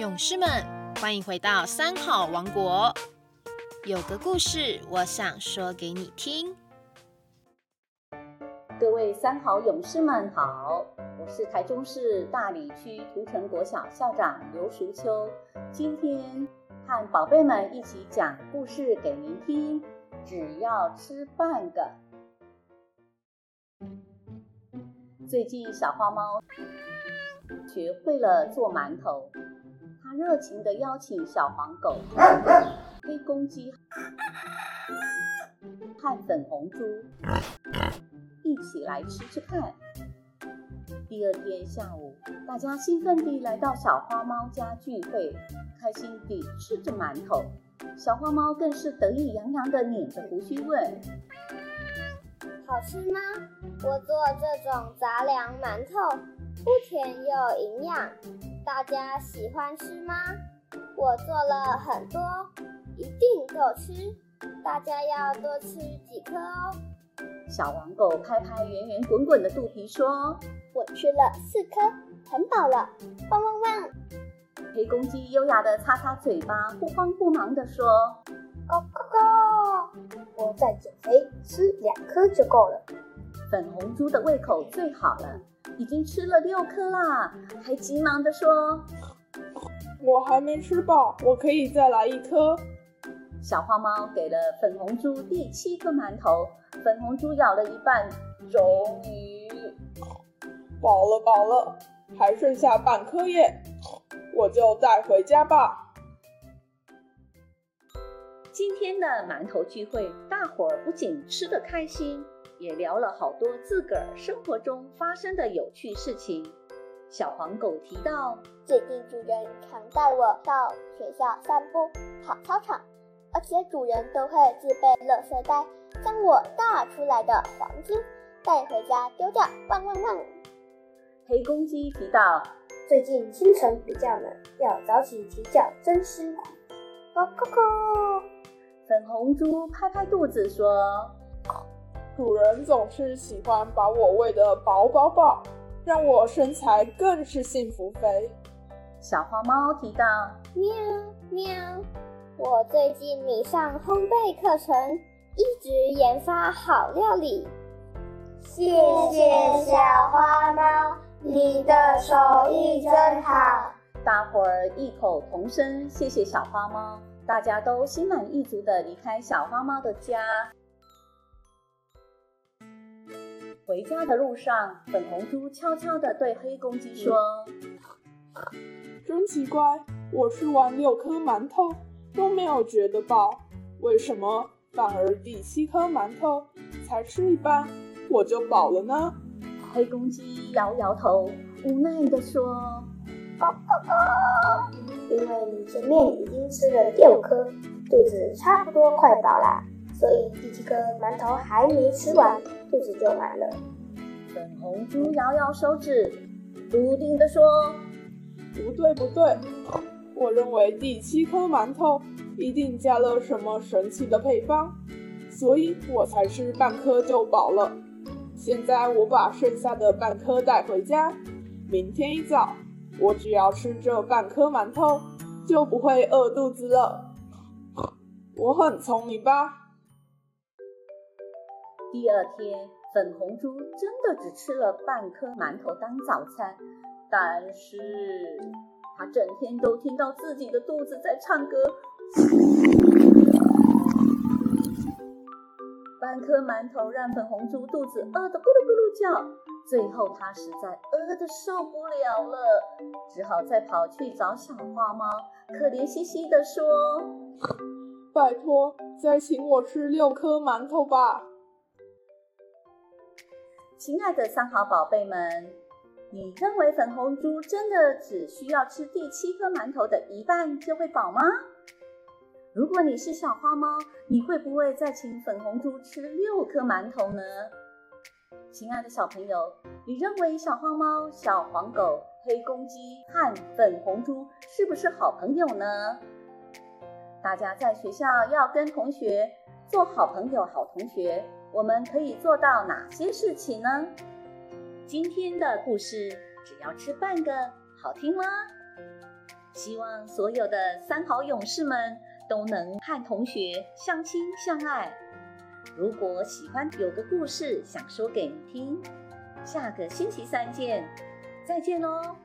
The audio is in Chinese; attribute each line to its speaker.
Speaker 1: 勇士们，欢迎回到三好王国。有个故事，我想说给你听。
Speaker 2: 各位三好勇士们好，我是台中市大里区涂城国小校长刘淑秋，今天和宝贝们一起讲故事给您听。只要吃半个。最近小花猫学会了做馒头。热情地邀请小黄狗、黑公鸡和粉红猪一起来吃吃看。第二天下午，大家兴奋地来到小花猫家聚会，开心地吃着馒头。小花猫更是得意洋洋地捻着胡须问：“
Speaker 3: 好吃吗？我做这种杂粮馒头，不甜又营养。”大家喜欢吃吗？我做了很多，一定够吃。大家要多吃几颗哦。
Speaker 2: 小黄狗拍拍圆圆滚滚的肚皮说：“
Speaker 3: 我吃了四颗，很饱了。”汪汪汪！
Speaker 2: 黑公鸡优雅地擦擦嘴巴，不慌不忙地说：“
Speaker 4: 咕咕咕，我在减肥，吃两颗就够了。”
Speaker 2: 粉红猪的胃口最好了。已经吃了六颗啦，还急忙地说：“
Speaker 5: 我还没吃饱，我可以再来一颗。”
Speaker 2: 小花猫给了粉红猪第七颗馒头，粉红猪咬了一半，终于
Speaker 5: 饱了，饱了，还剩下半颗耶，我就带回家吧。
Speaker 2: 今天的馒头聚会，大伙儿不仅吃得开心。也聊了好多自个儿生活中发生的有趣事情。小黄狗提到，
Speaker 3: 最近主人常带我到学校散步、跑操场，而且主人都会自备垃圾袋，将我大出来的黄金带回家丢掉。汪汪汪！
Speaker 2: 黑公鸡提到，
Speaker 4: 最近清晨比较冷，要早起啼叫，真辛苦。
Speaker 3: 咯咯咯！
Speaker 2: 粉红猪拍拍肚子说。
Speaker 5: 主人总是喜欢把我喂得饱饱饱，让我身材更是幸福肥。
Speaker 2: 小花猫提到：
Speaker 3: 喵喵，我最近迷上烘焙课程，一直研发好料理。
Speaker 4: 谢谢小花猫，你的手艺真好。
Speaker 2: 大伙儿异口同声：谢谢小花猫。大家都心满意足地离开小花猫的家。回家的路上，粉红猪悄悄地对黑公鸡说：“
Speaker 5: 真奇怪，我吃完六颗馒头都没有觉得饱，为什么反而第七颗馒头才吃一半我就饱了呢？”
Speaker 2: 黑公鸡摇摇头，无奈地说：“
Speaker 4: 哦哦哦，因为你前面已经吃了六颗，肚子差不多快饱啦。”所以第七颗馒头还没吃完，肚子就满了。
Speaker 2: 粉红猪摇摇手指，笃定地说：“
Speaker 5: 不对，不对，我认为第七颗馒头一定加了什么神奇的配方，所以我才吃半颗就饱了。现在我把剩下的半颗带回家，明天一早我只要吃这半颗馒头，就不会饿肚子了。我很聪明吧？”
Speaker 2: 第二天，粉红猪真的只吃了半颗馒头当早餐，但是它整天都听到自己的肚子在唱歌。半颗馒头让粉红猪肚子饿得咕噜咕噜叫，最后它实在饿得受不了了，只好再跑去找小花猫，可怜兮兮地说：“
Speaker 5: 拜托，再请我吃六颗馒头吧。”
Speaker 2: 亲爱的三好宝贝们，你认为粉红猪真的只需要吃第七颗馒头的一半就会饱吗？如果你是小花猫，你会不会再请粉红猪吃六颗馒头呢？亲爱的小朋友，你认为小花猫、小黄狗、黑公鸡和粉红猪是不是好朋友呢？大家在学校要跟同学做好朋友、好同学。我们可以做到哪些事情呢？今天的故事只要吃半个，好听吗？希望所有的三好勇士们都能和同学相亲相爱。如果喜欢有个故事想说给你听，下个星期三见，再见喽。